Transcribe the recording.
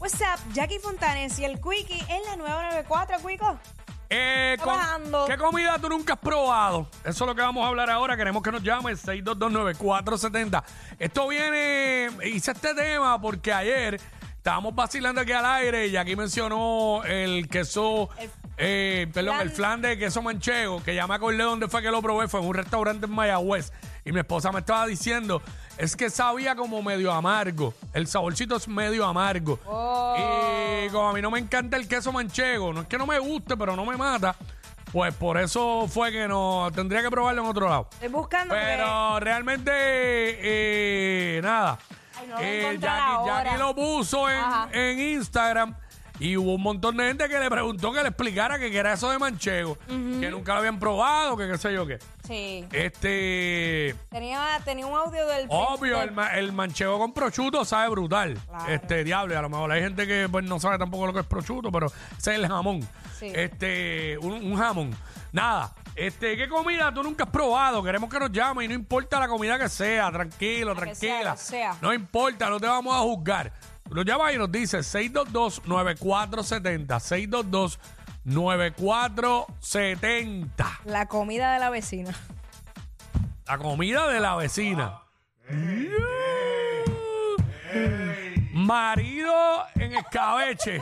What's up, Jackie Fontanes y el Quickie en la 994, Quico. Eh, con- Trabajando. ¿Qué comida tú nunca has probado? Eso es lo que vamos a hablar ahora. Queremos que nos llame 6229470. Esto viene, hice este tema porque ayer estábamos vacilando aquí al aire y aquí mencionó el queso, El eh, perdón, el flan de queso manchego, que ya me acordé dónde fue que lo probé, fue en un restaurante en Mayagüez. Y mi esposa me estaba diciendo, es que sabía como medio amargo. El saborcito es medio amargo. Y como a mí no me encanta el queso manchego, no es que no me guste, pero no me mata, pues por eso fue que no tendría que probarlo en otro lado. Estoy buscando Pero realmente, eh, nada. Ay, no Eh, Jackie, lo puso en, en Instagram y hubo un montón de gente que le preguntó que le explicara que qué era eso de manchego, que nunca lo habían probado, que qué sé yo qué. Sí. Este, Tenía, tenía un audio del. obvio, del- el, ma- el manchego con prosciutto sabe brutal. Claro. Este, diablo, y a lo mejor hay gente que pues, no sabe tampoco lo que es prosciutto, pero ese es el jamón. Sí. Este, un, un jamón. Nada. Este, ¿qué comida tú nunca has probado? Queremos que nos llame y no importa la comida que sea, tranquilo, La tranquila. sea, sea. No importa, no te vamos a juzgar. Nos llama y nos dice 622-9470. 622-9470. La comida de la vecina. La comida de la vecina. Marido en escabeche.